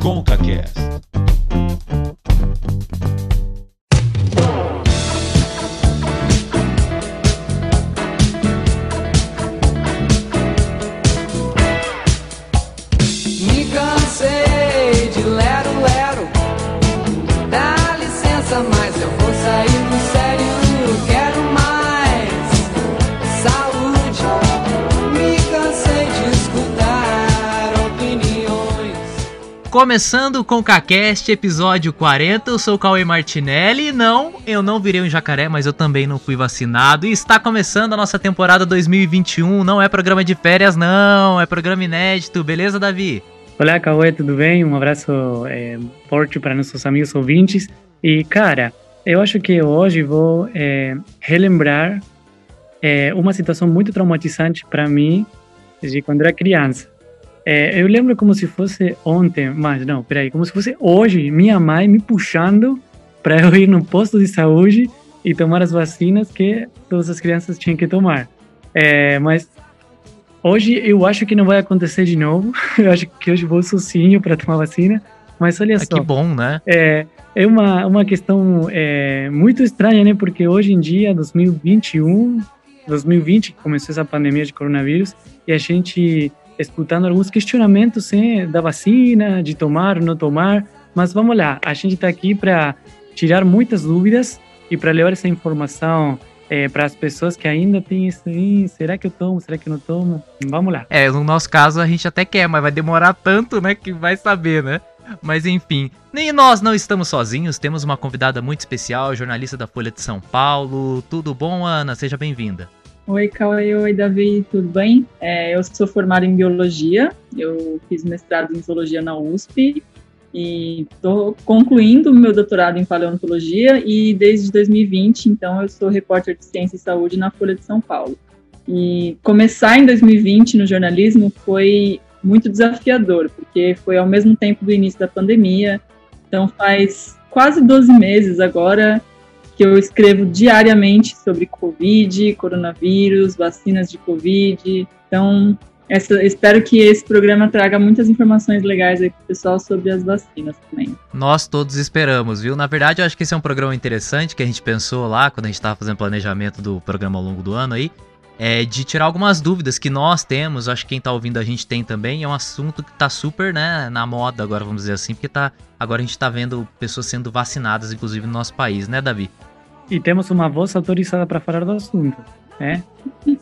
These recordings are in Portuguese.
ConcaCast. Começando com o episódio 40, eu sou o Cauê Martinelli não, eu não virei um jacaré, mas eu também não fui vacinado e está começando a nossa temporada 2021, não é programa de férias não, é programa inédito, beleza Davi? Olá, Cauê, tudo bem? Um abraço é, forte para nossos amigos ouvintes. E, cara, eu acho que hoje vou é, relembrar é, uma situação muito traumatizante para mim de quando era criança. É, eu lembro como se fosse ontem, mas não, peraí, como se fosse hoje, minha mãe me puxando para eu ir no posto de saúde e tomar as vacinas que todas as crianças tinham que tomar. É, mas Hoje eu acho que não vai acontecer de novo. Eu acho que hoje vou sozinho para tomar vacina. Mas olha Ah, só, que bom, né? é, é uma, uma questão é, muito estranha, né? Porque hoje em dia, 2021, 2020, que começou essa pandemia de coronavírus, e a gente escutando alguns questionamentos né, da vacina, de tomar ou não tomar. Mas vamos lá, a gente está aqui para tirar muitas dúvidas e para levar essa informação é, para as pessoas que ainda têm isso será que eu tomo, será que eu não tomo? Vamos lá. É, no nosso caso a gente até quer, mas vai demorar tanto, né, que vai saber, né? Mas enfim, nem nós não estamos sozinhos, temos uma convidada muito especial, jornalista da Folha de São Paulo. Tudo bom, Ana? Seja bem-vinda. Oi, Cauê, oi, Davi, tudo bem? É, eu sou formada em Biologia, eu fiz mestrado em Zoologia na USP e estou concluindo meu doutorado em Paleontologia e desde 2020, então, eu sou repórter de Ciência e Saúde na Folha de São Paulo. E começar em 2020 no jornalismo foi muito desafiador, porque foi ao mesmo tempo do início da pandemia, então faz quase 12 meses agora que eu escrevo diariamente sobre Covid, coronavírus, vacinas de Covid. Então, essa, espero que esse programa traga muitas informações legais aí pro pessoal sobre as vacinas também. Nós todos esperamos, viu? Na verdade, eu acho que esse é um programa interessante que a gente pensou lá quando a gente estava fazendo planejamento do programa ao longo do ano aí. É de tirar algumas dúvidas que nós temos, acho que quem tá ouvindo a gente tem também. É um assunto que tá super, né, na moda agora, vamos dizer assim, porque tá, agora a gente tá vendo pessoas sendo vacinadas, inclusive no nosso país, né, Davi? E temos uma voz autorizada para falar do assunto, né?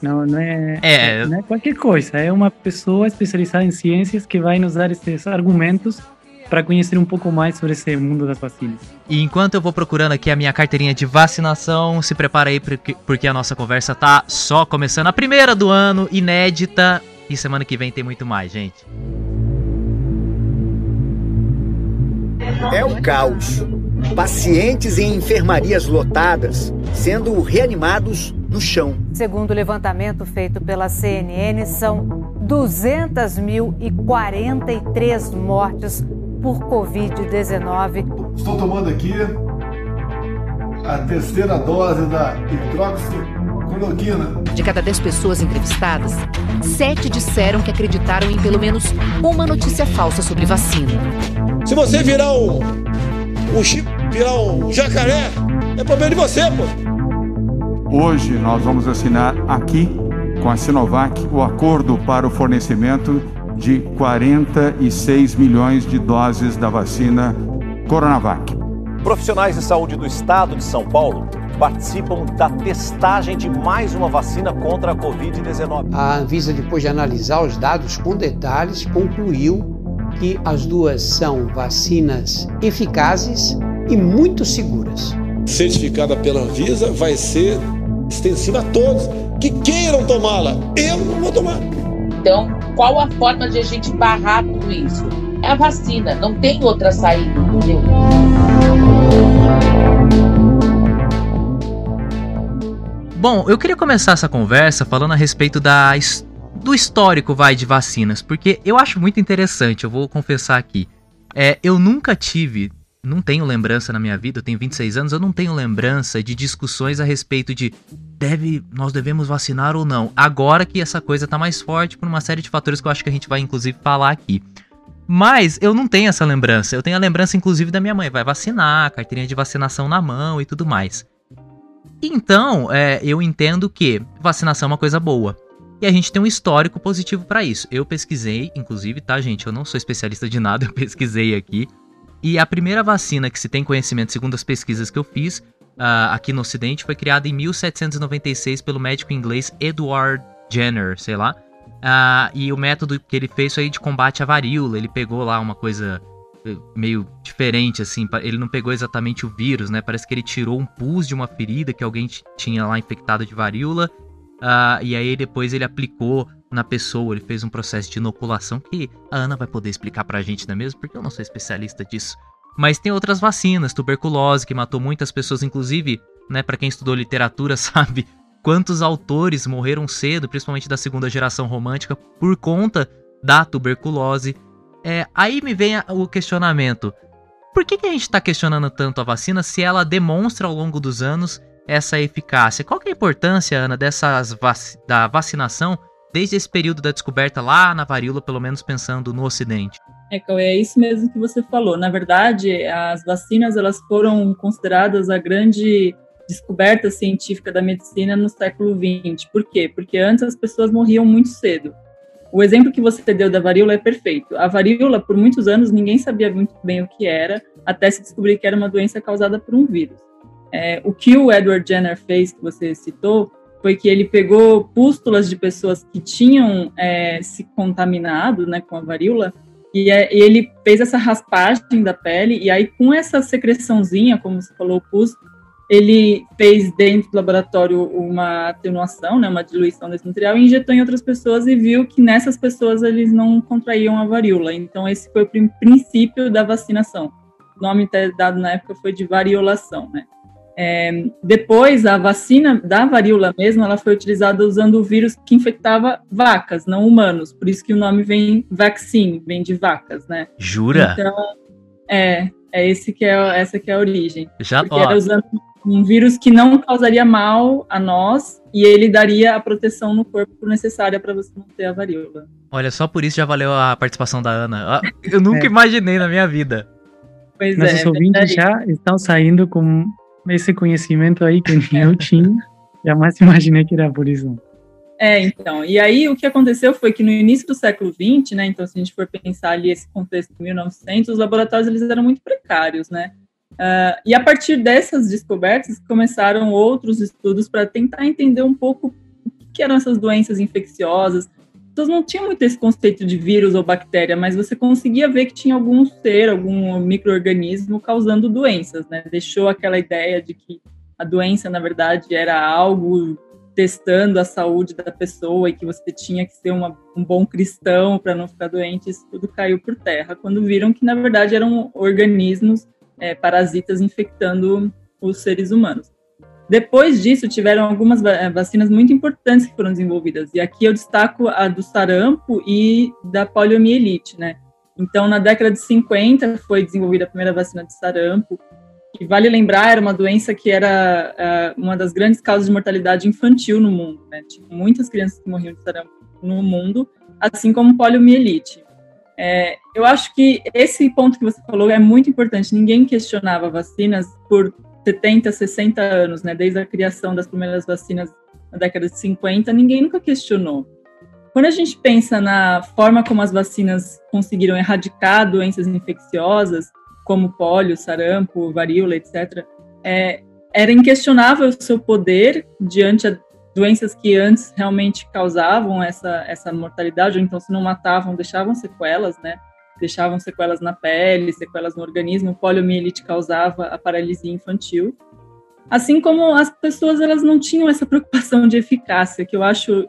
Não, não, é, É. não é qualquer coisa, é uma pessoa especializada em ciências que vai nos dar esses argumentos para conhecer um pouco mais sobre esse mundo das vacinas. E enquanto eu vou procurando aqui a minha carteirinha de vacinação, se prepara aí porque, porque a nossa conversa tá só começando. A primeira do ano, inédita. E semana que vem tem muito mais, gente. É o caos. Pacientes em enfermarias lotadas sendo reanimados no chão. Segundo o levantamento feito pela CNN, são 200.043 mortes por Covid-19. Estou tomando aqui a terceira dose da hidroxicloroquina. De cada 10 pessoas entrevistadas, 7 disseram que acreditaram em pelo menos uma notícia falsa sobre vacina. Se você virar um, um chip, virar um jacaré, é problema de você, pô. Hoje nós vamos assinar aqui com a Sinovac o acordo para o fornecimento de 46 milhões de doses da vacina Coronavac. Profissionais de saúde do estado de São Paulo participam da testagem de mais uma vacina contra a Covid-19. A Anvisa, depois de analisar os dados com detalhes, concluiu que as duas são vacinas eficazes e muito seguras. Certificada pela Anvisa vai ser extensiva a todos que queiram tomá-la. Eu não vou tomar. Então, qual a forma de a gente barrar tudo isso? É a vacina, não tem outra saída, entendeu? Bom, eu queria começar essa conversa falando a respeito da, do histórico, vai, de vacinas, porque eu acho muito interessante, eu vou confessar aqui. É, eu nunca tive, não tenho lembrança na minha vida, eu tenho 26 anos, eu não tenho lembrança de discussões a respeito de deve, nós devemos vacinar ou não. Agora que essa coisa tá mais forte por uma série de fatores que eu acho que a gente vai inclusive falar aqui. Mas eu não tenho essa lembrança. Eu tenho a lembrança, inclusive, da minha mãe. Vai vacinar, carteirinha de vacinação na mão e tudo mais. Então, é, eu entendo que vacinação é uma coisa boa. E a gente tem um histórico positivo para isso. Eu pesquisei, inclusive, tá, gente? Eu não sou especialista de nada, eu pesquisei aqui. E a primeira vacina que se tem conhecimento, segundo as pesquisas que eu fiz, uh, aqui no Ocidente, foi criada em 1796 pelo médico inglês Edward Jenner, sei lá. Uh, e o método que ele fez foi de combate à varíola. Ele pegou lá uma coisa eh, meio diferente, assim. Ele não pegou exatamente o vírus, né? Parece que ele tirou um pus de uma ferida que alguém tinha lá infectado de varíola Uh, e aí depois ele aplicou na pessoa, ele fez um processo de inoculação que a Ana vai poder explicar pra gente, não é mesmo? Porque eu não sou especialista disso. Mas tem outras vacinas, tuberculose, que matou muitas pessoas, inclusive, né, para quem estudou literatura sabe quantos autores morreram cedo, principalmente da segunda geração romântica, por conta da tuberculose. É, aí me vem o questionamento: por que, que a gente está questionando tanto a vacina se ela demonstra ao longo dos anos essa eficácia. Qual que é a importância, Ana, dessas vac da vacinação desde esse período da descoberta lá na varíola, pelo menos pensando no Ocidente? É, é isso mesmo que você falou. Na verdade, as vacinas elas foram consideradas a grande descoberta científica da medicina no século XX. Por quê? Porque antes as pessoas morriam muito cedo. O exemplo que você deu da varíola é perfeito. A varíola, por muitos anos, ninguém sabia muito bem o que era, até se descobrir que era uma doença causada por um vírus. É, o que o Edward Jenner fez, que você citou, foi que ele pegou pústulas de pessoas que tinham é, se contaminado né, com a varíola e é, ele fez essa raspagem da pele e aí com essa secreçãozinha, como você falou, o pus, ele fez dentro do laboratório uma atenuação, né, uma diluição desse material e injetou em outras pessoas e viu que nessas pessoas eles não contraíam a varíola. Então esse foi o princípio da vacinação. O nome dado na época foi de variolação, né? É, depois, a vacina da varíola mesmo, ela foi utilizada usando o vírus que infectava vacas, não humanos. Por isso que o nome vem vaccine, vem de vacas, né? Jura? Então, é, é esse que é essa que é a origem. Já, Porque ó. era usando um vírus que não causaria mal a nós e ele daria a proteção no corpo necessária para você não ter a varíola. Olha, só por isso já valeu a participação da Ana. Eu nunca é. imaginei na minha vida. Pois Nossos é, ouvintes já estão saindo com esse conhecimento aí que eu tinha, jamais imaginei que era por isso. É, então, e aí o que aconteceu foi que no início do século XX, né, então se a gente for pensar ali esse contexto de 1900, os laboratórios eles eram muito precários, né, uh, e a partir dessas descobertas começaram outros estudos para tentar entender um pouco o que eram essas doenças infecciosas, pessoas não tinham muito esse conceito de vírus ou bactéria, mas você conseguia ver que tinha algum ser, algum microorganismo causando doenças, né? Deixou aquela ideia de que a doença, na verdade, era algo testando a saúde da pessoa e que você tinha que ser uma, um bom cristão para não ficar doente, isso tudo caiu por terra, quando viram que, na verdade, eram organismos é, parasitas infectando os seres humanos. Depois disso, tiveram algumas eh, vacinas muito importantes que foram desenvolvidas. E aqui eu destaco a do sarampo e da poliomielite, né? Então, na década de 50, foi desenvolvida a primeira vacina de sarampo. E vale lembrar, era uma doença que era uh, uma das grandes causas de mortalidade infantil no mundo. Né? Tinha muitas crianças que morriam de sarampo no mundo, assim como poliomielite. É, eu acho que esse ponto que você falou é muito importante. Ninguém questionava vacinas por 70, 60 anos, né, desde a criação das primeiras vacinas na década de 50, ninguém nunca questionou. Quando a gente pensa na forma como as vacinas conseguiram erradicar doenças infecciosas, como pólio, sarampo, varíola, etc., é, era inquestionável o seu poder diante a doenças que antes realmente causavam essa, essa mortalidade, ou então se não matavam, deixavam sequelas, né? Deixavam sequelas na pele, sequelas no organismo. poliomielite causava a paralisia infantil. Assim como as pessoas elas não tinham essa preocupação de eficácia, que eu acho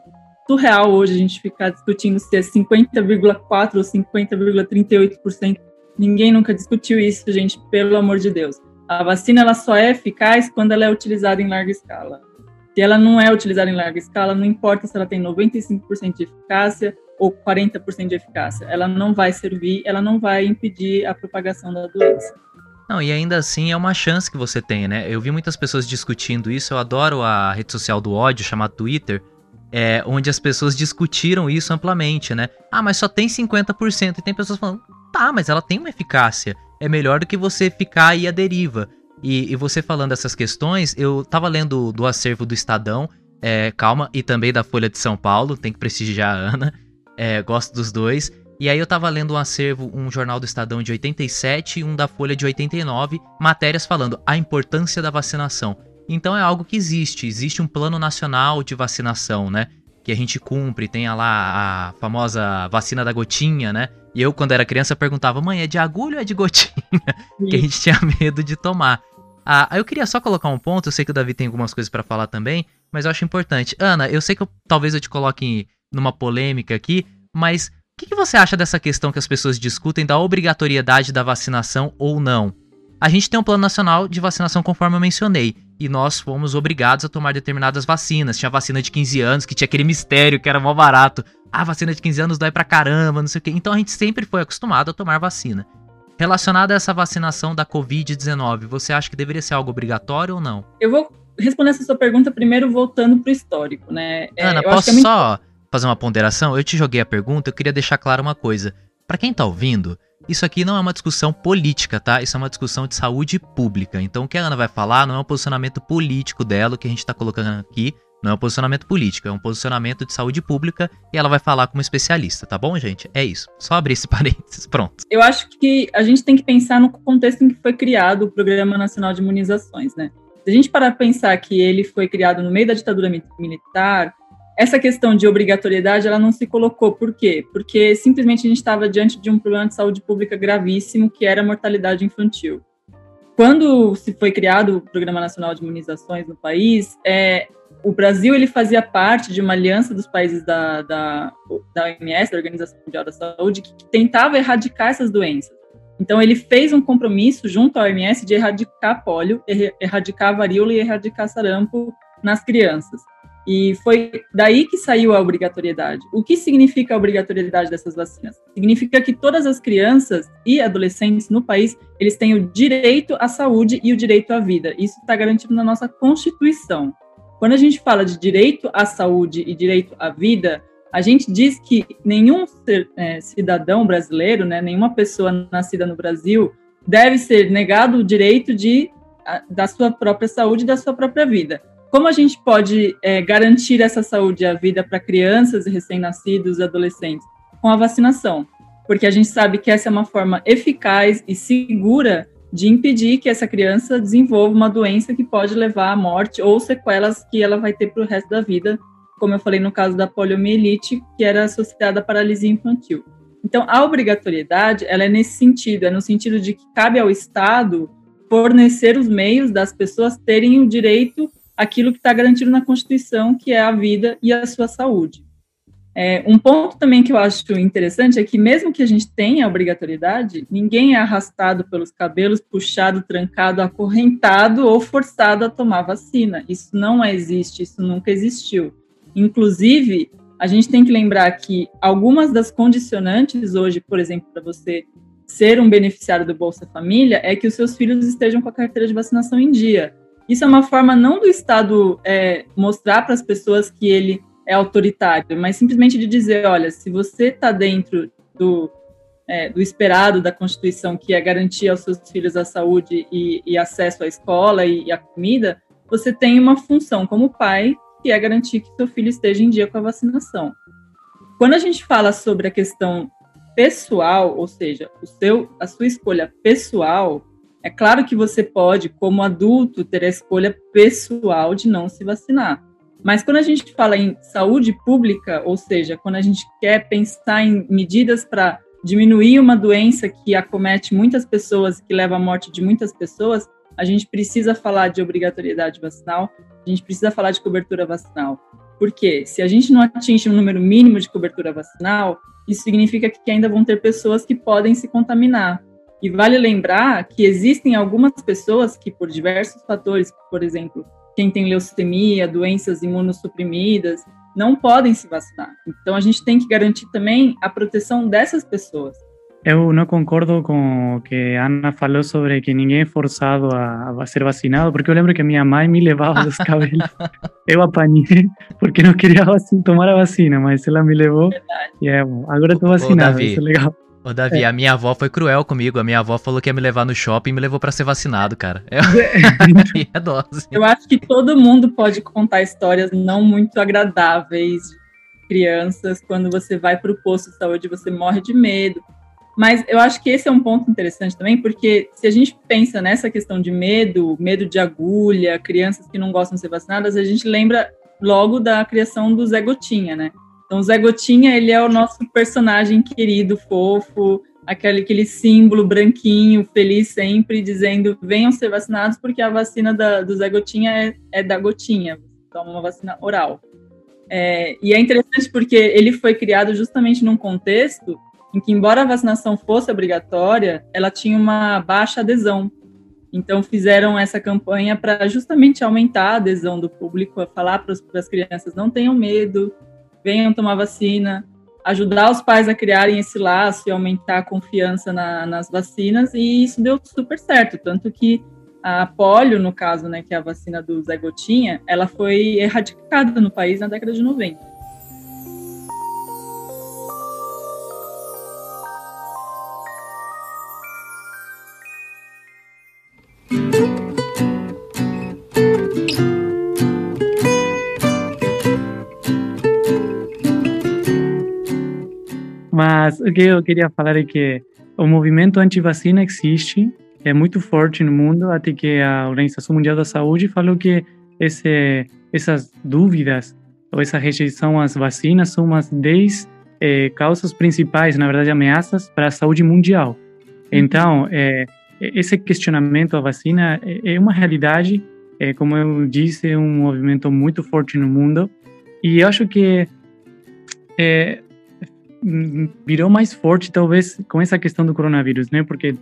surreal hoje a gente ficar discutindo se é 50,4 ou 50,38%. Ninguém nunca discutiu isso, gente, pelo amor de Deus. A vacina ela só é eficaz quando ela é utilizada em larga escala. Se ela não é utilizada em larga escala, não importa se ela tem 95% de eficácia ou 40% de eficácia. Ela não vai servir, ela não vai impedir a propagação da doença. Não, e ainda assim é uma chance que você tem, né? Eu vi muitas pessoas discutindo isso, eu adoro a rede social do ódio, chamada Twitter, é, onde as pessoas discutiram isso amplamente, né? Ah, mas só tem 50%. E tem pessoas falando, Tá, mas ela tem uma eficácia. É melhor do que você ficar aí à deriva. E, e você falando essas questões, eu tava lendo do acervo do Estadão, é, calma, e também da Folha de São Paulo, tem que prestigiar a Ana, é, gosto dos dois. E aí eu tava lendo um acervo, um jornal do Estadão de 87 e um da Folha de 89, matérias falando a importância da vacinação. Então é algo que existe, existe um plano nacional de vacinação, né? Que a gente cumpre, tem lá a famosa vacina da gotinha, né? E eu, quando era criança, perguntava, mãe, é de agulha ou é de gotinha? que a gente tinha medo de tomar. Ah, eu queria só colocar um ponto, eu sei que o Davi tem algumas coisas para falar também, mas eu acho importante. Ana, eu sei que eu, talvez eu te coloque numa polêmica aqui, mas o que, que você acha dessa questão que as pessoas discutem da obrigatoriedade da vacinação ou não? A gente tem um plano nacional de vacinação, conforme eu mencionei, e nós fomos obrigados a tomar determinadas vacinas. Tinha vacina de 15 anos, que tinha aquele mistério que era mó barato. Ah, vacina de 15 anos dói pra caramba, não sei o quê. Então a gente sempre foi acostumado a tomar vacina. Relacionada a essa vacinação da Covid-19, você acha que deveria ser algo obrigatório ou não? Eu vou responder essa sua pergunta primeiro voltando pro histórico, né? É, Ana, posso é muito... só fazer uma ponderação? Eu te joguei a pergunta, eu queria deixar claro uma coisa. Para quem tá ouvindo, isso aqui não é uma discussão política, tá? Isso é uma discussão de saúde pública. Então o que a Ana vai falar não é um posicionamento político dela, o que a gente está colocando aqui não é um posicionamento político, é um posicionamento de saúde pública e ela vai falar como especialista, tá bom, gente? É isso. Só abrir esse parênteses, pronto. Eu acho que a gente tem que pensar no contexto em que foi criado o Programa Nacional de Imunizações, né? Se a gente parar para pensar que ele foi criado no meio da ditadura militar, essa questão de obrigatoriedade ela não se colocou. Por quê? Porque simplesmente a gente estava diante de um problema de saúde pública gravíssimo, que era a mortalidade infantil. Quando se foi criado o Programa Nacional de Imunizações no país, é, o Brasil ele fazia parte de uma aliança dos países da, da, da OMS, da Organização Mundial da Saúde, que tentava erradicar essas doenças. Então, ele fez um compromisso junto à OMS de erradicar pólio, erradicar varíola e erradicar sarampo nas crianças. E foi daí que saiu a obrigatoriedade. O que significa a obrigatoriedade dessas vacinas? Significa que todas as crianças e adolescentes no país, eles têm o direito à saúde e o direito à vida. Isso está garantido na nossa Constituição. Quando a gente fala de direito à saúde e direito à vida, a gente diz que nenhum ser, é, cidadão brasileiro, né, nenhuma pessoa nascida no Brasil, deve ser negado o direito de, da sua própria saúde e da sua própria vida. Como a gente pode é, garantir essa saúde e a vida para crianças e recém-nascidos e adolescentes? Com a vacinação. Porque a gente sabe que essa é uma forma eficaz e segura de impedir que essa criança desenvolva uma doença que pode levar à morte ou sequelas que ela vai ter para o resto da vida, como eu falei no caso da poliomielite, que era associada à paralisia infantil. Então, a obrigatoriedade, ela é nesse sentido, é no sentido de que cabe ao Estado fornecer os meios das pessoas terem o direito aquilo que está garantido na Constituição, que é a vida e a sua saúde. É, um ponto também que eu acho interessante é que, mesmo que a gente tenha obrigatoriedade, ninguém é arrastado pelos cabelos, puxado, trancado, acorrentado ou forçado a tomar vacina. Isso não existe, isso nunca existiu. Inclusive, a gente tem que lembrar que algumas das condicionantes hoje, por exemplo, para você ser um beneficiário do Bolsa Família, é que os seus filhos estejam com a carteira de vacinação em dia. Isso é uma forma não do Estado é, mostrar para as pessoas que ele é autoritário, mas simplesmente de dizer, olha, se você está dentro do, é, do esperado da Constituição, que é garantir aos seus filhos a saúde e, e acesso à escola e, e à comida, você tem uma função como pai, que é garantir que seu filho esteja em dia com a vacinação. Quando a gente fala sobre a questão pessoal, ou seja, o seu, a sua escolha pessoal, é claro que você pode, como adulto, ter a escolha pessoal de não se vacinar. Mas quando a gente fala em saúde pública, ou seja, quando a gente quer pensar em medidas para diminuir uma doença que acomete muitas pessoas, que leva à morte de muitas pessoas, a gente precisa falar de obrigatoriedade vacinal, a gente precisa falar de cobertura vacinal. Porque se a gente não atinge um número mínimo de cobertura vacinal, isso significa que ainda vão ter pessoas que podem se contaminar. E vale lembrar que existem algumas pessoas que, por diversos fatores, por exemplo, quem tem leucemia, doenças imunossuprimidas, não podem se vacinar. Então a gente tem que garantir também a proteção dessas pessoas. Eu não concordo com o que a Ana falou sobre que ninguém é forçado a, a ser vacinado, porque eu lembro que minha mãe me levava dos cabelos. eu apanhei porque não queria tomar a vacina, mas ela me levou. Verdade. E é, agora estou vacinado, Ô, Davi, isso é legal. Ô, Davi, É. a minha avó foi cruel comigo. A minha avó falou que ia me levar no shopping e me levou pra ser vacinado, cara. É, é dose. Eu acho que todo mundo pode contar histórias não muito agradáveis de crianças. Quando você vai para o posto de saúde, você morre de medo. Mas eu acho que esse é um ponto interessante também, porque se a gente pensa nessa questão de medo, medo de agulha, crianças que não gostam de ser vacinadas, a gente lembra logo da criação do Zé Gotinha, né? Então, o Zé Gotinha, ele é o nosso personagem querido, fofo, aquele, aquele símbolo branquinho, feliz sempre, dizendo venham ser vacinados, porque a vacina da, do Zé Gotinha é, é da gotinha, toma uma vacina oral. É, e é interessante porque ele foi criado justamente num contexto em que, embora a vacinação fosse obrigatória, ela tinha uma baixa adesão. Então, fizeram essa campanha para justamente aumentar a adesão do público, a falar para as crianças: não tenham medo, venham tomar vacina, ajudar os pais a criarem esse laço e aumentar a confiança na, nas vacinas, e isso deu super certo. Tanto que a polio, no caso, né, que é a vacina do Zé Gotinha, ela foi erradicada no país na década de 90. Mas o que eu queria falar é que o movimento anti-vacina existe, é muito forte no mundo, até que a Organização Mundial da Saúde falou que esse, essas dúvidas ou essa rejeição às vacinas são umas 10 eh, causas principais, na verdade, ameaças para a saúde mundial. Então, eh, esse questionamento à vacina é, é uma realidade, é, como eu disse, é um movimento muito forte no mundo, e eu acho que é, virou mais forte, talvez, com essa questão do coronavírus, né? Porque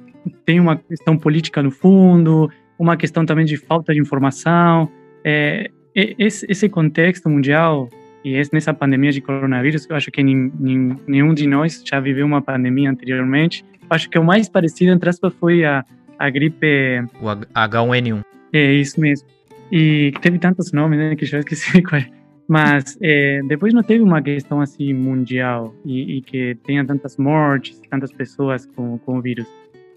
tem uma questão política no fundo, uma questão também de falta de informação. É, esse, esse contexto mundial e esse, nessa pandemia de coronavírus, eu acho que nin- nin- nenhum de nós já viveu uma pandemia anteriormente. Acho que o mais parecido, entre aspas, foi a, a gripe. O H- H1N1. É isso mesmo. E teve tantos nomes, né, que já esqueci qual é. Mas é, depois não teve uma questão assim mundial e, e que tenha tantas mortes, tantas pessoas com, com o vírus.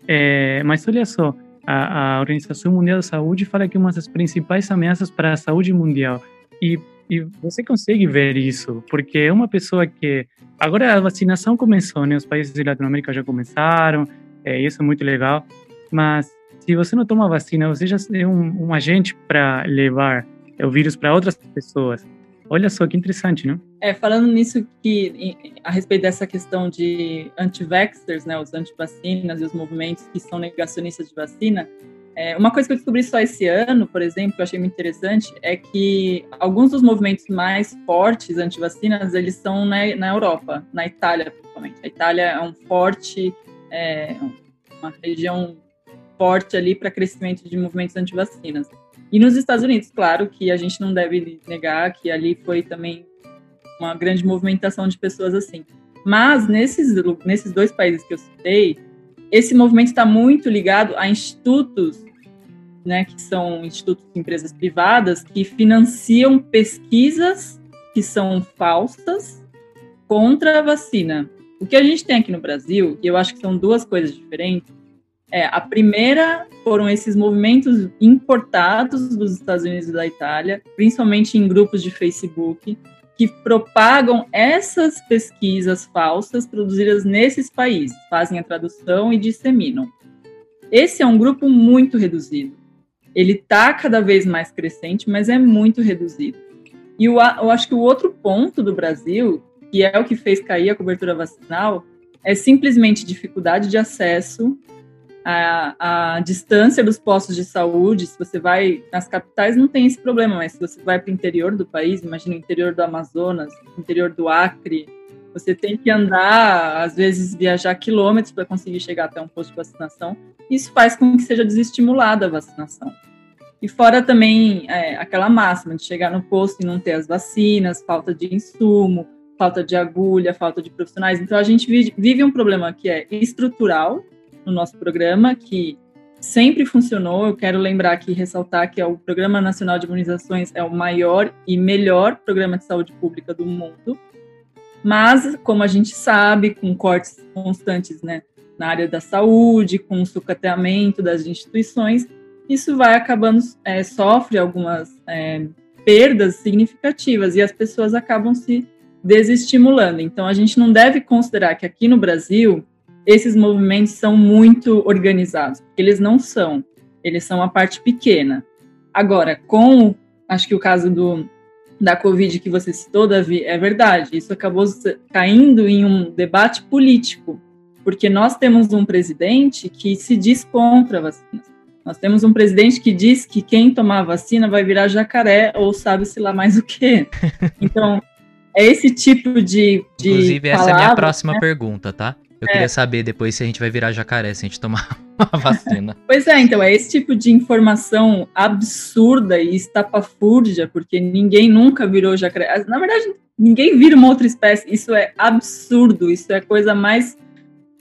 É, mas olha só, a, a Organização Mundial da Saúde fala que uma das principais ameaças para a saúde mundial. E, e você consegue ver isso, porque é uma pessoa que. Agora a vacinação começou, né? Os países de Latinoamérica já começaram, é, isso é muito legal. Mas se você não toma vacina, você já é um, um agente para levar o vírus para outras pessoas. Olha só que interessante, não? É, falando nisso que a respeito dessa questão de anti-vaxxers, né, os anti-vacinas e os movimentos que são negacionistas de vacina, é, uma coisa que eu descobri só esse ano, por exemplo, que eu achei muito interessante, é que alguns dos movimentos mais fortes anti-vacinas, eles são na, na Europa, na Itália, principalmente. A Itália é um forte, é, uma região forte ali para crescimento de movimentos anti-vacinas. E nos Estados Unidos, claro que a gente não deve negar que ali foi também uma grande movimentação de pessoas assim. Mas nesses, nesses dois países que eu citei, esse movimento está muito ligado a institutos, né, que são institutos de empresas privadas que financiam pesquisas que são falsas contra a vacina. O que a gente tem aqui no Brasil, e eu acho que são duas coisas diferentes, é, a primeira foram esses movimentos importados dos Estados Unidos e da Itália, principalmente em grupos de Facebook, que propagam essas pesquisas falsas produzidas nesses países, fazem a tradução e disseminam. Esse é um grupo muito reduzido. Ele está cada vez mais crescente, mas é muito reduzido. E eu, acho que o outro ponto do Brasil, que é o que fez cair a cobertura vacinal, é simplesmente dificuldade de acesso a, a distância dos postos de saúde, se você vai nas capitais não tem esse problema, mas se você vai para o interior do país, imagina o interior do Amazonas, interior do Acre, você tem que andar, às vezes viajar quilômetros para conseguir chegar até um posto de vacinação. Isso faz com que seja desestimulada a vacinação. E fora também é, aquela máxima de chegar no posto e não ter as vacinas, falta de insumo, falta de agulha, falta de profissionais. Então a gente vive, vive um problema que é estrutural no nosso programa, que sempre funcionou. Eu quero lembrar aqui, ressaltar que é o Programa Nacional de Imunizações é o maior e melhor programa de saúde pública do mundo. Mas, como a gente sabe, com cortes constantes né, na área da saúde, com o sucateamento das instituições, isso vai acabando, é, sofre algumas é, perdas significativas e as pessoas acabam se desestimulando. Então, a gente não deve considerar que aqui no Brasil esses movimentos são muito organizados, eles não são, eles são a parte pequena. Agora, com, acho que o caso do, da Covid que você citou, Davi, é verdade, isso acabou caindo em um debate político, porque nós temos um presidente que se diz contra vacinas. Nós temos um presidente que diz que quem tomar vacina vai virar jacaré ou sabe-se lá mais o quê. Então, é esse tipo de. de Inclusive, essa é a minha próxima né? pergunta, tá? Eu é. queria saber depois se a gente vai virar jacaré se a gente tomar a vacina. pois é, então, é esse tipo de informação absurda e estapafúrdia, porque ninguém nunca virou jacaré. Na verdade, ninguém vira uma outra espécie. Isso é absurdo, isso é coisa mais,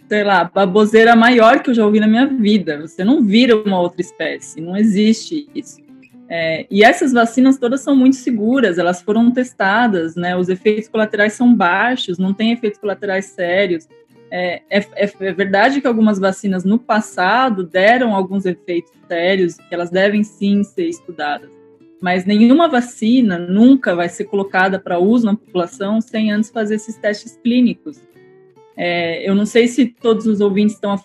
sei lá, baboseira maior que eu já ouvi na minha vida. Você não vira uma outra espécie, não existe isso. É, e essas vacinas todas são muito seguras, elas foram testadas, né? Os efeitos colaterais são baixos, não tem efeitos colaterais sérios. É, é, é, é, verdade que algumas vacinas no passado deram alguns efeitos sérios, que elas devem sim ser estudadas, mas nenhuma vacina nunca vai ser colocada para uso na população sem antes fazer esses testes clínicos. É, eu não sei se todos os ouvintes estão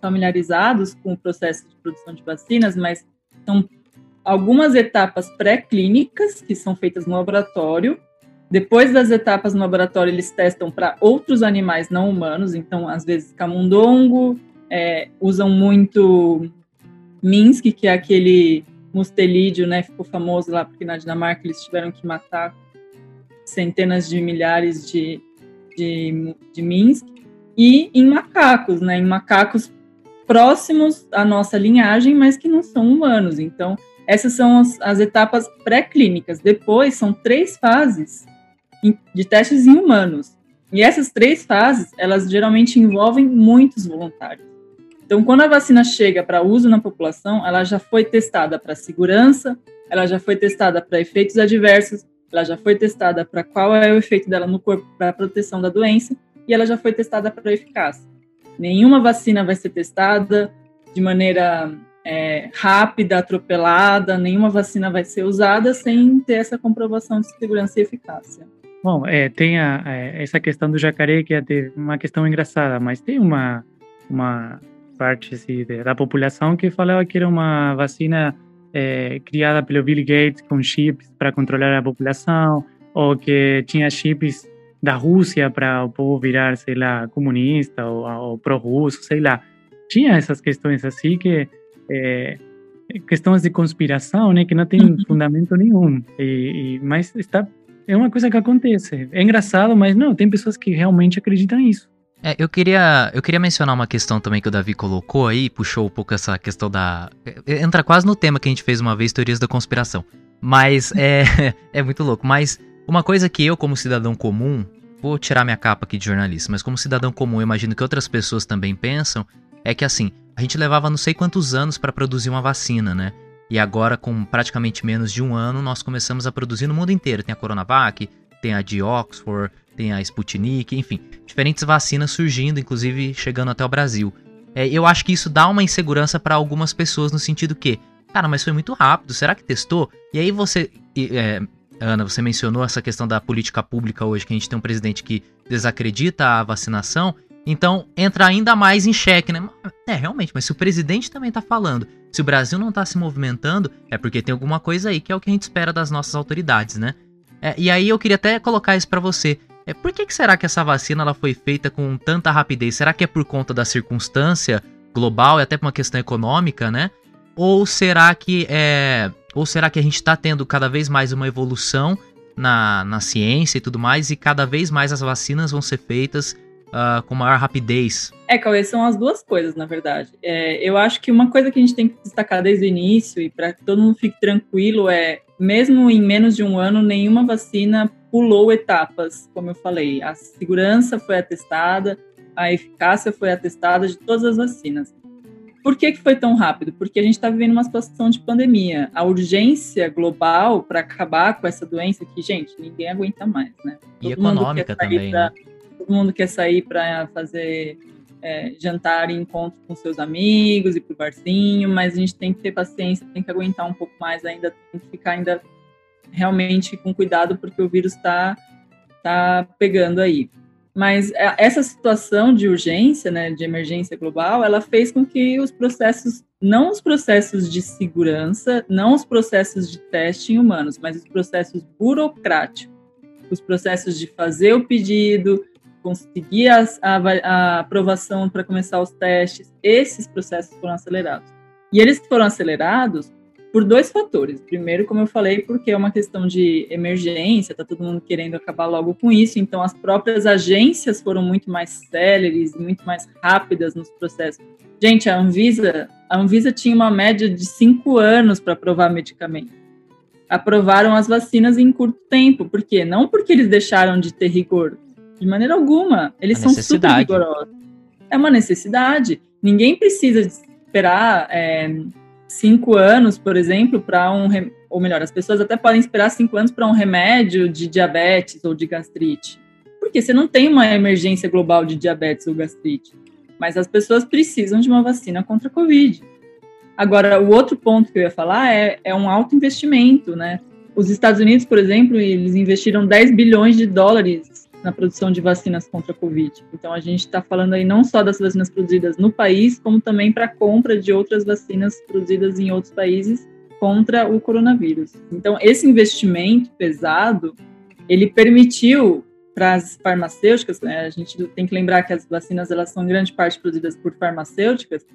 familiarizados com o processo de produção de vacinas, mas são algumas etapas pré-clínicas que são feitas no laboratório depois das etapas no laboratório, eles testam para outros animais não humanos, então, às vezes, camundongo, é, usam muito Minsk, que é aquele mustelídeo, né, ficou famoso lá porque na Dinamarca eles tiveram que matar centenas de milhares de, de, de Minsk, e em macacos, né, em macacos próximos à nossa linhagem, mas que não são humanos. Então, essas são as, as etapas pré-clínicas. Depois, são três fases de testes em humanos. E essas três fases, elas geralmente envolvem muitos voluntários. Então, quando a vacina chega para uso na população, ela já foi testada para segurança, ela já foi testada para efeitos adversos, ela já foi testada para qual é o efeito dela no corpo para a proteção da doença, e ela já foi testada para eficácia. Nenhuma vacina vai ser testada de maneira é, rápida, atropelada, nenhuma vacina vai ser usada sem ter essa comprovação de segurança e eficácia. Bom, é, tem a, é, essa questão do jacaré que é uma questão engraçada, mas tem uma, uma parte assim, da população que falava que era uma vacina é, criada pelo Bill Gates com chips para controlar a população, ou que tinha chips da Rússia para o povo virar, sei lá, comunista ou, ou pró-russo, sei lá. Tinha essas questões assim que é, questões de conspiração, né, que não tem uhum. fundamento nenhum. E, e, mas está é uma coisa que acontece. É engraçado, mas não, tem pessoas que realmente acreditam nisso. É, eu queria, eu queria mencionar uma questão também que o Davi colocou aí, puxou um pouco essa questão da. É, entra quase no tema que a gente fez uma vez, teorias da conspiração. Mas é, é muito louco. Mas uma coisa que eu, como cidadão comum, vou tirar minha capa aqui de jornalista, mas como cidadão comum, eu imagino que outras pessoas também pensam, é que assim, a gente levava não sei quantos anos para produzir uma vacina, né? E agora, com praticamente menos de um ano, nós começamos a produzir no mundo inteiro. Tem a Coronavac, tem a de Oxford, tem a Sputnik, enfim, diferentes vacinas surgindo, inclusive chegando até o Brasil. É, eu acho que isso dá uma insegurança para algumas pessoas no sentido que, cara, mas foi muito rápido, será que testou? E aí você, é, Ana, você mencionou essa questão da política pública hoje, que a gente tem um presidente que desacredita a vacinação, então entra ainda mais em xeque, né? É, realmente, mas se o presidente também tá falando, se o Brasil não tá se movimentando, é porque tem alguma coisa aí que é o que a gente espera das nossas autoridades, né? É, e aí eu queria até colocar isso para você. É, por que, que será que essa vacina ela foi feita com tanta rapidez? Será que é por conta da circunstância global e até por uma questão econômica, né? Ou será que é. Ou será que a gente está tendo cada vez mais uma evolução na, na ciência e tudo mais, e cada vez mais as vacinas vão ser feitas uh, com maior rapidez? É, Cauê, são as duas coisas, na verdade. É, eu acho que uma coisa que a gente tem que destacar desde o início, e para que todo mundo fique tranquilo, é mesmo em menos de um ano, nenhuma vacina pulou etapas, como eu falei. A segurança foi atestada, a eficácia foi atestada de todas as vacinas. Por que, que foi tão rápido? Porque a gente está vivendo uma situação de pandemia. A urgência global para acabar com essa doença que, gente, ninguém aguenta mais, né? E econômica também, pra, né? Todo mundo quer sair para fazer é, jantar e encontro com seus amigos e pro barzinho, mas a gente tem que ter paciência, tem que aguentar um pouco mais ainda, tem que ficar ainda realmente com cuidado porque o vírus está tá pegando aí. Mas é, essa situação de urgência, né, de emergência global, ela fez com que os processos, não os processos de segurança, não os processos de teste em humanos, mas os processos burocráticos, os processos de fazer o pedido, conseguir a, a, aprovação para começar os testes, esses processos foram acelerados. E eles foram acelerados por dois fatores. Primeiro, como eu falei, porque é uma questão de emergência, está todo mundo querendo acabar logo com isso, então as próprias agências foram muito mais céleres, muito mais rápidas nos processos. Gente, a Anvisa, a Anvisa tinha uma média de cinco anos para aprovar medicamento. Aprovaram as vacinas em curto tempo, por quê? Não porque eles deixaram de ter rigor, de maneira alguma. Eles são super rigorosos. É uma necessidade. Ninguém precisa esperar. É, cinco anos, por exemplo, para um. Ou melhor, as pessoas até podem esperar cinco anos para um remédio de diabetes ou de gastrite. Porque você não tem uma emergência global de diabetes ou gastrite. Mas as pessoas precisam de uma vacina contra a Covid. Agora, o outro ponto que eu ia falar é, é um alto investimento, né? Os Estados Unidos, por exemplo, eles investiram 10 bilhões de dólares na produção de vacinas contra a Covid. Então, a gente está falando aí não só das vacinas produzidas no país, como também para a compra de outras vacinas produzidas em outros países contra o coronavírus. Então, esse investimento pesado, ele permitiu para as farmacêuticas, né, a gente tem que lembrar que as vacinas elas são em grande parte produzidas por farmacêuticas,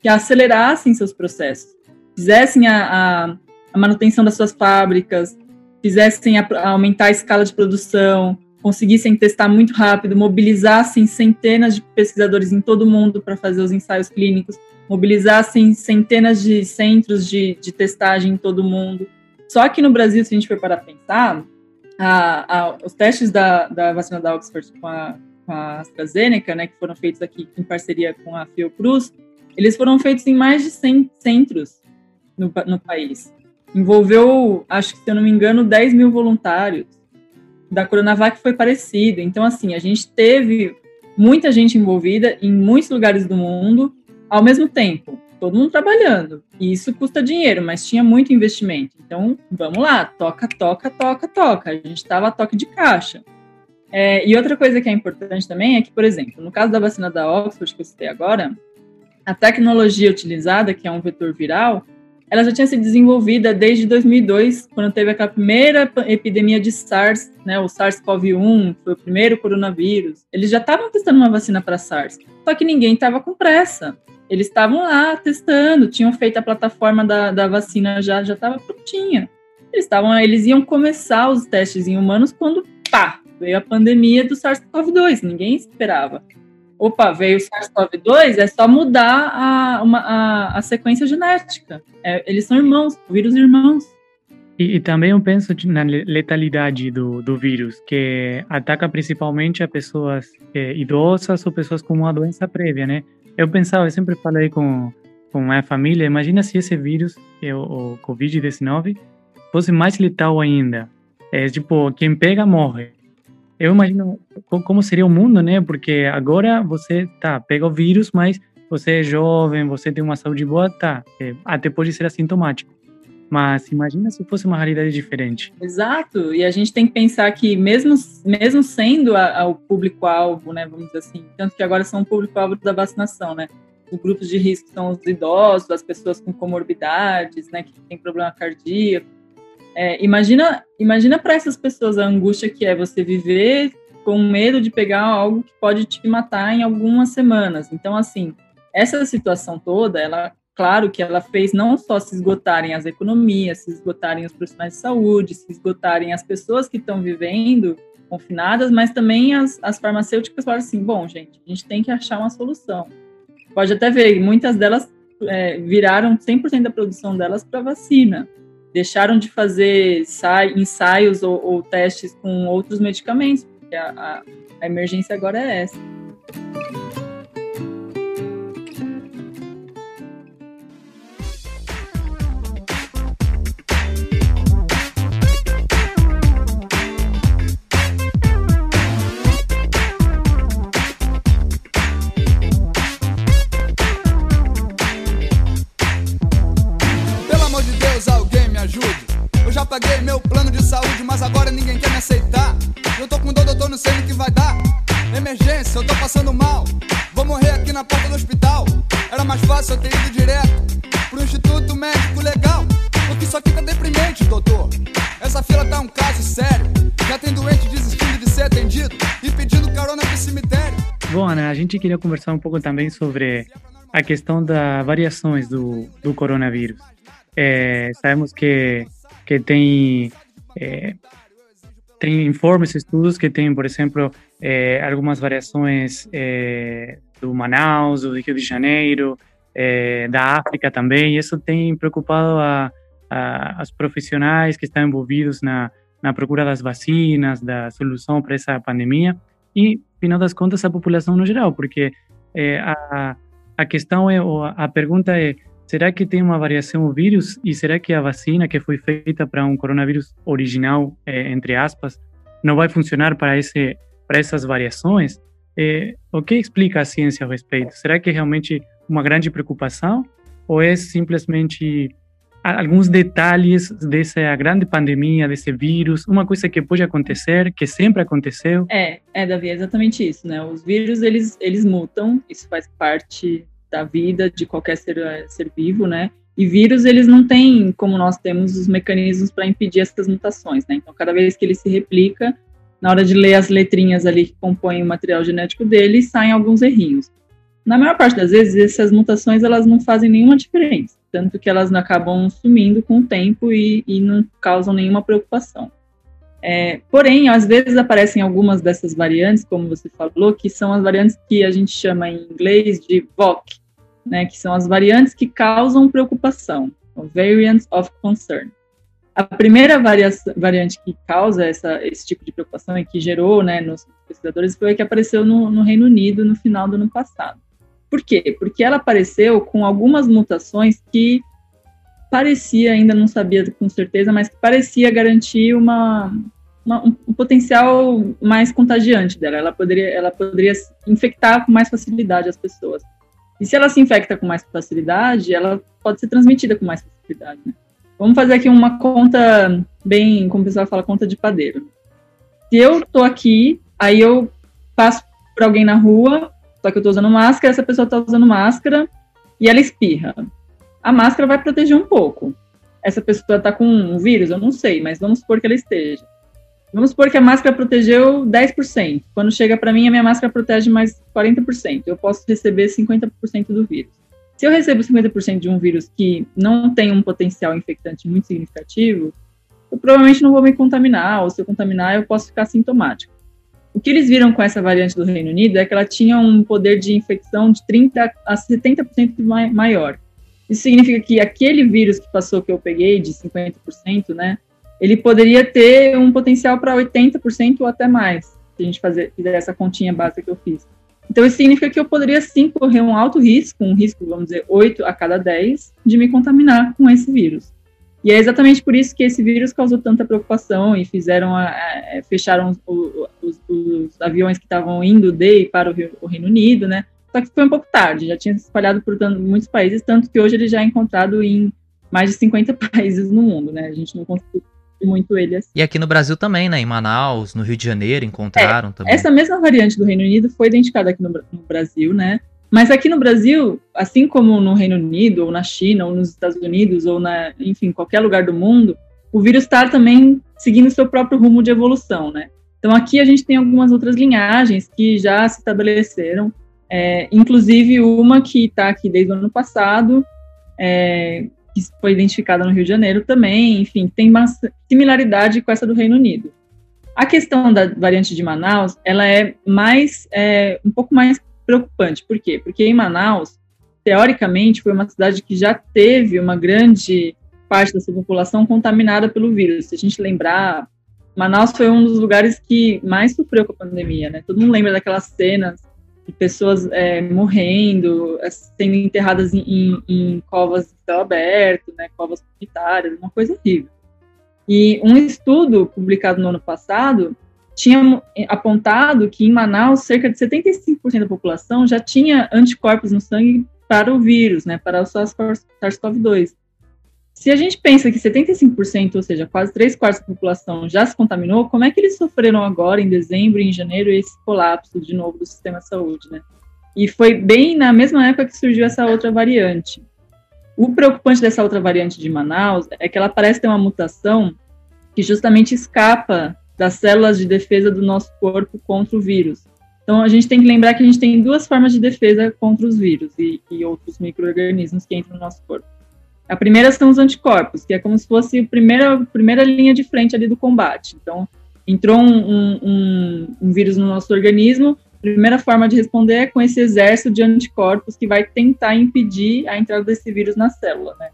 que acelerassem seus processos, fizessem a, a, a manutenção das suas fábricas, fizessem a, aumentar a escala de produção, conseguissem testar muito rápido, mobilizassem centenas de pesquisadores em todo o mundo para fazer os ensaios clínicos, mobilizassem centenas de centros de, de testagem em todo o mundo. Só que no Brasil, se a gente for para pensar, a, a, os testes da, da, vacina da Oxford com a, com a AstraZeneca, né, que foram feitos aqui em parceria com a Fiocruz, eles foram feitos em mais de 100 centros no, no país. Envolveu, acho que se eu não me engano, 10 mil voluntários da Coronavac foi parecido. Então, assim, a gente teve muita gente envolvida em muitos lugares do mundo ao mesmo tempo, todo mundo trabalhando. E isso custa dinheiro, mas tinha muito investimento. Então, vamos lá, toca, toca, toca, toca. A gente estava a toque de caixa. É, e outra coisa que é importante também é que, por exemplo, no caso da vacina da Oxford, que eu citei agora, a tecnologia utilizada, que é um vetor viral, ela já tinha sido desenvolvida desde 2002, quando teve aquela primeira epidemia de SARS, né, o SARS-CoV-1, foi o primeiro coronavírus. Eles já estavam testando uma vacina para SARS, só que ninguém estava com pressa. Eles estavam lá testando, tinham feito a plataforma da, da vacina já já estava prontinha. Eles estavam, eles iam começar os testes em humanos quando pá, veio a pandemia do SARS-CoV-2, ninguém esperava opa, veio o SARS-CoV-2, é só mudar a, uma, a, a sequência genética. É, eles são irmãos, vírus irmãos. E, e, também eu penso na letalidade do, do vírus, que ataca principalmente a pessoas é, idosas ou pessoas com uma doença prévia, né? Eu pensava, eu sempre falei com, com minha família, imagina se esse vírus, é o, o Covid-19, fosse mais letal ainda. É tipo, quem pega morre eu imagino como seria o mundo, né? Porque agora você, tá, pega o vírus, mas você é jovem, você tem uma saúde boa, tá, é, até pode ser assintomático. Mas imagina se fosse uma realidade diferente. Exato, e a gente tem que pensar que mesmo, mesmo sendo a, a, o público-alvo, né, vamos dizer assim, tanto que agora são o público-alvo da vacinação, né, os grupos de risco são os idosos, as pessoas com comorbidades, né, que têm problema cardíaco, é, imagina imagina para essas pessoas a angústia que é você viver com medo de pegar algo que pode te matar em algumas semanas. Então, assim, essa situação toda, ela, claro que ela fez não só se esgotarem as economias, se esgotarem os profissionais de saúde, se esgotarem as pessoas que estão vivendo confinadas, mas também as, as farmacêuticas falaram assim, bom, gente, a gente tem que achar uma solução. Pode até ver, muitas delas é, viraram 100% da produção delas para vacina deixaram de fazer ensaios ou, ou testes com outros medicamentos, porque a, a, a emergência agora é essa. Queria conversar um pouco também sobre a questão das variações do, do coronavírus. É, sabemos que, que tem, é, tem informes, estudos que tem, por exemplo, é, algumas variações é, do Manaus, do Rio de Janeiro, é, da África também. Isso tem preocupado a, a, as profissionais que estão envolvidos na, na procura das vacinas, da solução para essa pandemia e, final das contas, a população no geral, porque é, a, a questão é, a pergunta é, será que tem uma variação o vírus e será que a vacina que foi feita para um coronavírus original, é, entre aspas, não vai funcionar para esse para essas variações? É, o que explica a ciência a respeito? Será que é realmente uma grande preocupação ou é simplesmente alguns detalhes dessa grande pandemia, desse vírus, uma coisa que pode acontecer, que sempre aconteceu. É, é, Davi, é exatamente isso, né? Os vírus, eles, eles mutam, isso faz parte da vida de qualquer ser, ser vivo, né? E vírus, eles não têm, como nós temos, os mecanismos para impedir essas mutações, né? Então, cada vez que ele se replica, na hora de ler as letrinhas ali que compõem o material genético dele, saem alguns errinhos. Na maior parte das vezes, essas mutações, elas não fazem nenhuma diferença tanto que elas acabam sumindo com o tempo e, e não causam nenhuma preocupação. É, porém, às vezes aparecem algumas dessas variantes, como você falou, que são as variantes que a gente chama em inglês de VOC, né, que são as variantes que causam preocupação, variants of concern. A primeira variante que causa essa, esse tipo de preocupação e que gerou né, nos pesquisadores foi a que apareceu no, no Reino Unido no final do ano passado. Por quê? Porque ela apareceu com algumas mutações que parecia, ainda não sabia com certeza, mas parecia garantir uma, uma, um potencial mais contagiante dela. Ela poderia, ela poderia infectar com mais facilidade as pessoas. E se ela se infecta com mais facilidade, ela pode ser transmitida com mais facilidade. Né? Vamos fazer aqui uma conta bem, como o pessoal fala, conta de padeiro. Se eu tô aqui, aí eu passo por alguém na rua, só que eu tô usando máscara, essa pessoa tá usando máscara e ela espirra. A máscara vai proteger um pouco. Essa pessoa tá com um vírus, eu não sei, mas vamos supor que ela esteja. Vamos supor que a máscara protegeu 10%. Quando chega para mim, a minha máscara protege mais 40%. Eu posso receber 50% do vírus. Se eu recebo 50% de um vírus que não tem um potencial infectante muito significativo, eu provavelmente não vou me contaminar, ou se eu contaminar, eu posso ficar sintomático. O que eles viram com essa variante do Reino Unido é que ela tinha um poder de infecção de 30 a 70% maior. Isso significa que aquele vírus que passou que eu peguei, de 50%, né, ele poderia ter um potencial para 80% ou até mais, se a gente fazer, fizer essa continha básica que eu fiz. Então, isso significa que eu poderia sim correr um alto risco, um risco, vamos dizer, 8 a cada 10, de me contaminar com esse vírus. E é exatamente por isso que esse vírus causou tanta preocupação e fizeram a, a, fecharam os, os, os, aviões que estavam indo de e para o, Rio, o, Reino Unido, né? Só que foi um pouco tarde, já tinha se espalhado por tanto, muitos países, tanto que hoje ele já é encontrado em mais de 50 países no mundo, né? A gente não conseguiu muito ele assim. E aqui no Brasil também, né? Em Manaus, no Rio de Janeiro, encontraram é, também. Essa mesma variante do Reino Unido foi identificada aqui no, no Brasil, né? Mas aqui no Brasil, assim como no Reino Unido, ou na China, ou nos Estados Unidos, ou na, enfim, qualquer lugar do mundo, o vírus está também seguindo seu próprio rumo de evolução, né? Então aqui a gente tem algumas outras linhagens que já se estabeleceram, é, inclusive uma que está aqui desde o ano passado, é, que foi identificada no Rio de Janeiro também, enfim, tem uma similaridade com essa do Reino Unido. A questão da variante de Manaus, ela é mais, é, um pouco mais preocupante. Por quê? Porque em Manaus, teoricamente, foi uma cidade que já teve uma grande parte da sua população contaminada pelo vírus. Se a gente lembrar, Manaus foi um dos lugares que mais sofreu com a pandemia, né? Todo mundo lembra daquelas cenas de pessoas é, morrendo, é, sendo enterradas em, em, em, covas de céu aberto, né? Covas comunitárias, uma coisa horrível. E um estudo publicado no ano passado tinha apontado que em Manaus cerca de 75% da população já tinha anticorpos no sangue para o vírus, né, para o SARS-CoV-2. Se a gente pensa que 75%, ou seja, quase 3 quartos da população já se contaminou, como é que eles sofreram agora, em dezembro e em janeiro, esse colapso de novo do sistema de saúde, né? E foi bem na mesma época que surgiu essa outra variante. O preocupante dessa outra variante de Manaus é que ela parece ter uma mutação que justamente escapa das células de defesa do nosso corpo contra o vírus. Então, a gente tem que lembrar que a gente tem duas formas de defesa contra os vírus e, e outros micro-organismos que entram no nosso corpo. A primeira são os anticorpos, que é como se fosse a primeira, primeira linha de frente ali do combate. Então, entrou um, um, um vírus no nosso organismo, a primeira forma de responder é com esse exército de anticorpos que vai tentar impedir a entrada desse vírus na célula, né?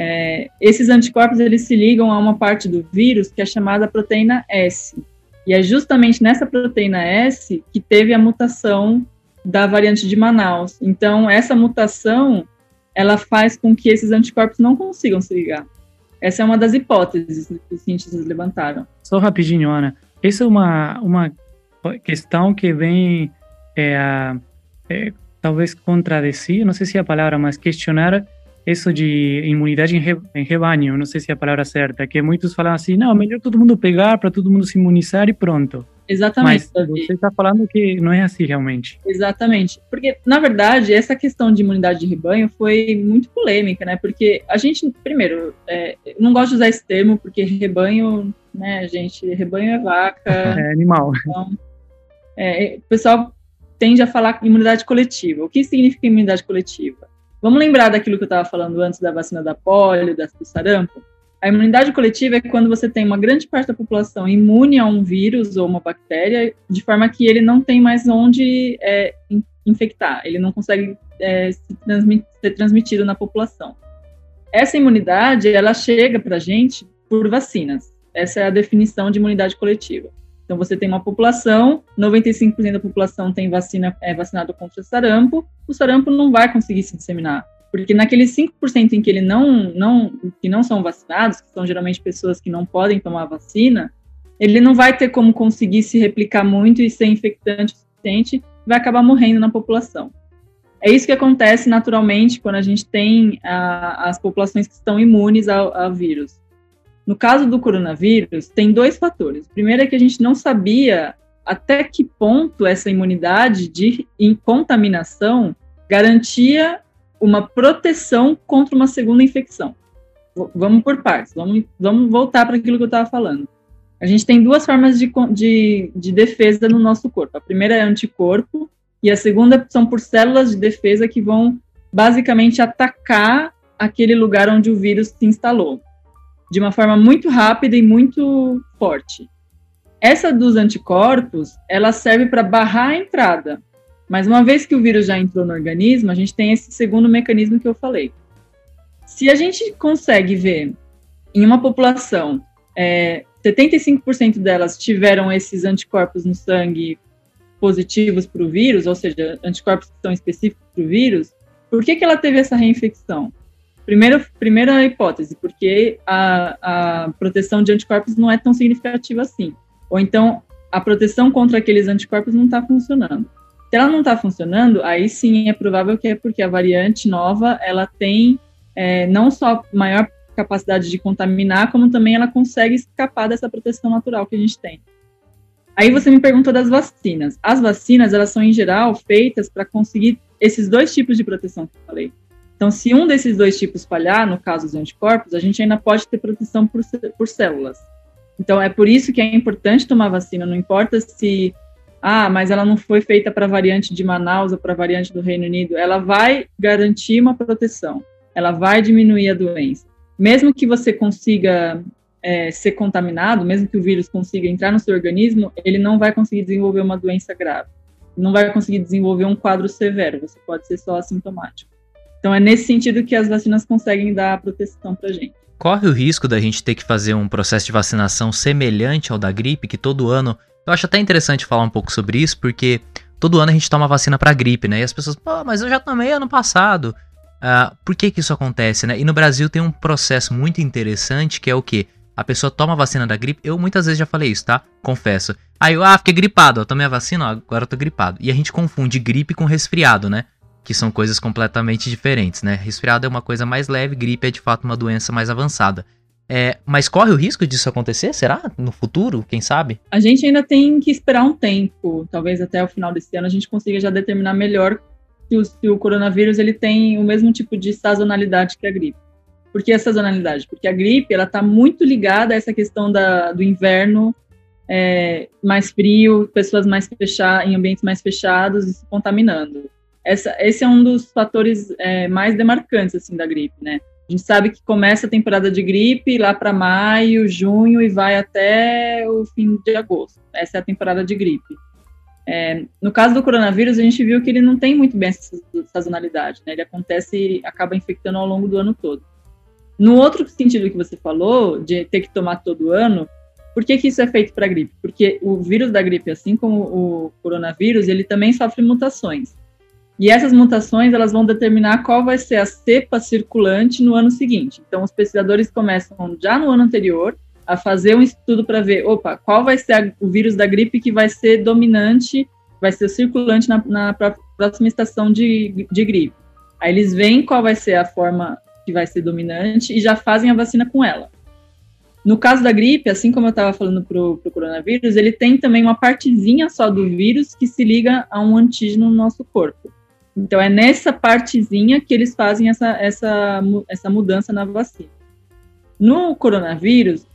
É, esses anticorpos eles se ligam a uma parte do vírus que é chamada proteína S. E é justamente nessa proteína S que teve a mutação da variante de Manaus. Então, essa mutação ela faz com que esses anticorpos não consigam se ligar. Essa é uma das hipóteses que os cientistas levantaram. Só rapidinho, Ana. Essa é uma, uma questão que vem é, é, talvez contradizer, não sei se é a palavra, mas questionar isso de imunidade em, re, em rebanho, não sei se é a palavra certa, que muitos falam assim, não, melhor todo mundo pegar para todo mundo se imunizar e pronto. Exatamente. Mas você está falando que não é assim realmente. Exatamente. Porque, na verdade, essa questão de imunidade de rebanho foi muito polêmica, né? Porque a gente, primeiro, é, não gosto de usar esse termo, porque rebanho, né, gente, rebanho é vaca. É animal. Então, é, o pessoal tende a falar imunidade coletiva. O que significa imunidade coletiva? Vamos lembrar daquilo que eu estava falando antes da vacina da polio, da, do sarampo? A imunidade coletiva é quando você tem uma grande parte da população imune a um vírus ou uma bactéria, de forma que ele não tem mais onde é, infectar, ele não consegue é, se ser transmitido na população. Essa imunidade, ela chega para a gente por vacinas. Essa é a definição de imunidade coletiva. Então, você tem uma população, 95% da população tem vacina, é vacinado contra sarampo, o sarampo não vai conseguir se disseminar porque naqueles 5% em que ele não, não, que não são vacinados, que são geralmente pessoas que não podem tomar vacina, ele não vai ter como conseguir se replicar muito e ser infectante o suficiente, vai acabar morrendo na população. É isso que acontece naturalmente quando a gente tem a, as populações que estão imunes ao, ao vírus. No caso do coronavírus, tem dois fatores. O primeiro é que a gente não sabia até que ponto essa imunidade de contaminação garantia uma proteção contra uma segunda infecção. Vamos por partes, vamos, vamos voltar para aquilo que eu estava falando. A gente tem duas formas de, de, de defesa no nosso corpo. A primeira é anticorpo, e a segunda são por células de defesa que vão basicamente atacar aquele lugar onde o vírus se instalou, de uma forma muito rápida e muito forte. Essa dos anticorpos, ela serve para barrar a entrada. Mas uma vez que o vírus já entrou no organismo, a gente tem esse segundo mecanismo que eu falei. Se a gente consegue ver em uma população, é, 75% delas tiveram esses anticorpos no sangue positivos para o vírus, ou seja, anticorpos que são específicos para o vírus, por que, que ela teve essa reinfecção? Primeiro, primeira hipótese, porque a, a proteção de anticorpos não é tão significativa assim. Ou então, a proteção contra aqueles anticorpos não está funcionando. Se ela não está funcionando, aí sim é provável que é porque a variante nova ela tem é, não só maior capacidade de contaminar, como também ela consegue escapar dessa proteção natural que a gente tem. Aí você me perguntou das vacinas. As vacinas, elas são em geral feitas para conseguir esses dois tipos de proteção que eu falei. Então, se um desses dois tipos falhar, no caso dos anticorpos, a gente ainda pode ter proteção por, por células. Então, é por isso que é importante tomar vacina, não importa se ah, mas ela não foi feita para a variante de Manaus ou para a variante do Reino Unido. Ela vai garantir uma proteção, ela vai diminuir a doença. Mesmo que você consiga é, ser contaminado, mesmo que o vírus consiga entrar no seu organismo, ele não vai conseguir desenvolver uma doença grave. Não vai conseguir desenvolver um quadro severo, você pode ser só assintomático. Então é nesse sentido que as vacinas conseguem dar proteção para gente. Corre o risco da gente ter que fazer um processo de vacinação semelhante ao da gripe, que todo ano eu acho até interessante falar um pouco sobre isso, porque todo ano a gente toma vacina para gripe, né? E as pessoas, pô, mas eu já tomei ano passado. Uh, por que que isso acontece, né? E no Brasil tem um processo muito interessante que é o quê? A pessoa toma a vacina da gripe. Eu muitas vezes já falei isso, tá? Confesso. Aí eu, ah, fiquei gripado, eu tomei a vacina, ó, agora eu tô gripado. E a gente confunde gripe com resfriado, né? Que são coisas completamente diferentes, né? Resfriado é uma coisa mais leve, gripe é de fato uma doença mais avançada. É, mas corre o risco disso acontecer? Será? No futuro? Quem sabe? A gente ainda tem que esperar um tempo. Talvez até o final desse ano a gente consiga já determinar melhor se o, se o coronavírus ele tem o mesmo tipo de sazonalidade que a gripe. Por que a sazonalidade? Porque a gripe ela está muito ligada a essa questão da, do inverno é, mais frio, pessoas mais fechadas, em ambientes mais fechados e se contaminando. Essa, esse é um dos fatores é, mais demarcantes assim da gripe, né? A gente sabe que começa a temporada de gripe lá para maio, junho e vai até o fim de agosto. Essa é a temporada de gripe. É, no caso do coronavírus, a gente viu que ele não tem muito bem essa sazonalidade, né? Ele acontece e acaba infectando ao longo do ano todo. No outro sentido que você falou, de ter que tomar todo ano, por que, que isso é feito para a gripe? Porque o vírus da gripe, assim como o coronavírus, ele também sofre mutações. E essas mutações elas vão determinar qual vai ser a cepa circulante no ano seguinte. Então, os pesquisadores começam já no ano anterior a fazer um estudo para ver, opa, qual vai ser a, o vírus da gripe que vai ser dominante, vai ser circulante na, na próxima estação de, de gripe. Aí eles veem qual vai ser a forma que vai ser dominante e já fazem a vacina com ela. No caso da gripe, assim como eu estava falando para o coronavírus, ele tem também uma partezinha só do vírus que se liga a um antígeno no nosso corpo. Então, é nessa partezinha que eles fazem essa, essa, essa mudança na vacina. No coronavírus,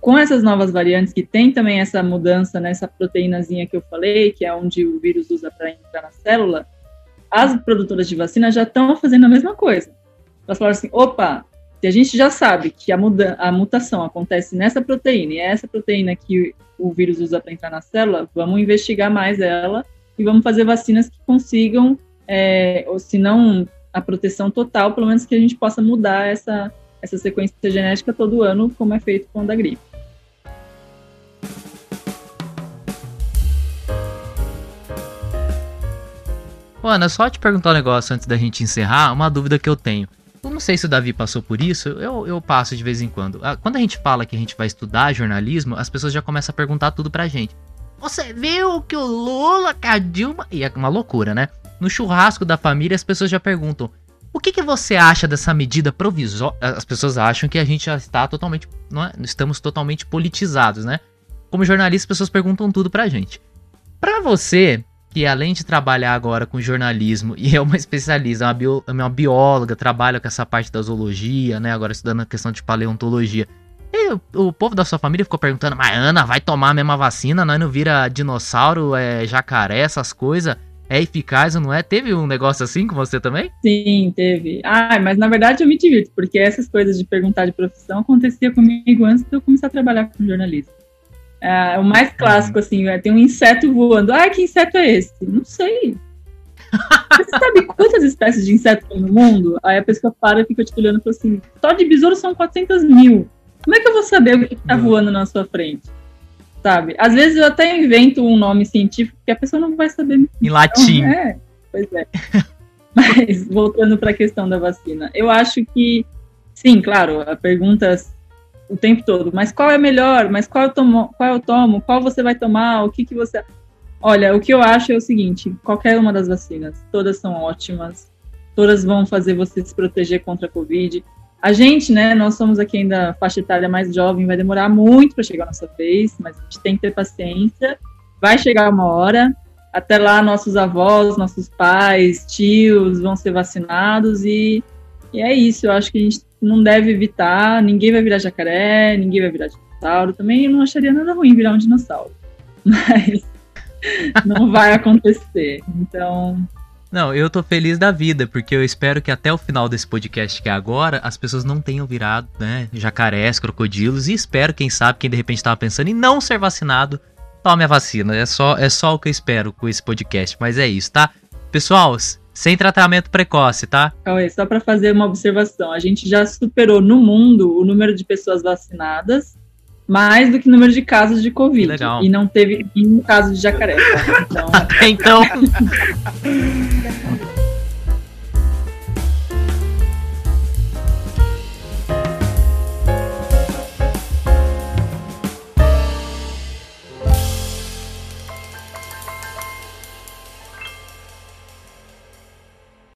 com essas novas variantes que tem também essa mudança nessa proteínazinha que eu falei, que é onde o vírus usa para entrar na célula, as produtoras de vacina já estão fazendo a mesma coisa. Elas falaram assim: opa, se a gente já sabe que a, muda a mutação acontece nessa proteína e é essa proteína que o vírus usa para entrar na célula, vamos investigar mais ela e vamos fazer vacinas que consigam é, ou se não a proteção total, pelo menos que a gente possa mudar essa, essa sequência genética todo ano, como é feito com a da gripe. Ana, só te perguntar um negócio antes da gente encerrar, uma dúvida que eu tenho. Eu não sei se o Davi passou por isso, eu, eu passo de vez em quando. Ah, quando a gente fala que a gente vai estudar jornalismo, as pessoas já começam a perguntar tudo pra gente. Você viu que o Lula, a Dilma. E é uma loucura, né? No churrasco da família, as pessoas já perguntam: o que, que você acha dessa medida provisória? As pessoas acham que a gente já está totalmente. Não é? Estamos totalmente politizados, né? Como jornalista, as pessoas perguntam tudo pra gente. Pra você, que além de trabalhar agora com jornalismo e é uma especialista, uma, bio, uma bióloga, trabalha com essa parte da zoologia, né? Agora estudando a questão de paleontologia. E o, o, povo da sua família ficou perguntando, mas Ana, vai tomar a mesma vacina? Nós não vira dinossauro, é, jacaré, essas coisas? É eficaz ou não é? Teve um negócio assim com você também? Sim, teve. Ah, mas na verdade eu me divirto, porque essas coisas de perguntar de profissão acontecia comigo antes de eu começar a trabalhar com jornalismo. É, o mais clássico, assim, é, tem um inseto voando. Ah, que inseto é esse? Não sei. Você sabe quantas espécies de insetos tem no mundo? Aí a pessoa para e fica te olhando e fala assim: só de besouro são 400 mil. Como é que eu vou saber o que está voando na sua frente? Sabe? Às vezes eu até invento um nome científico que a pessoa não vai saber. Em então, latim. É, pois é. Mas voltando para a questão da vacina, eu acho que sim, claro, a pergunta o tempo todo, mas qual é melhor? Mas qual eu tomo? Qual eu tomo? Qual você vai tomar? O que que você Olha, o que eu acho é o seguinte: qualquer uma das vacinas, todas são ótimas, todas vão fazer você se proteger contra a Covid. A gente, né, nós somos aqui ainda faixa etária mais jovem, vai demorar muito para chegar a nossa vez, mas a gente tem que ter paciência. Vai chegar uma hora, até lá nossos avós, nossos pais, tios vão ser vacinados e, e é isso. Eu acho que a gente não deve evitar, ninguém vai virar jacaré, ninguém vai virar dinossauro. Também eu não acharia nada ruim virar um dinossauro, mas não vai acontecer. Então, não, eu tô feliz da vida, porque eu espero que até o final desse podcast que é agora, as pessoas não tenham virado, né, jacarés, crocodilos, e espero, quem sabe, quem de repente tava pensando em não ser vacinado, tome a vacina. É só, é só o que eu espero com esse podcast, mas é isso, tá? Pessoal, sem tratamento precoce, tá? Cauê, só para fazer uma observação, a gente já superou no mundo o número de pessoas vacinadas mais do que número de casos de Covid. Legal. E não teve nenhum caso de jacaré. Então. então...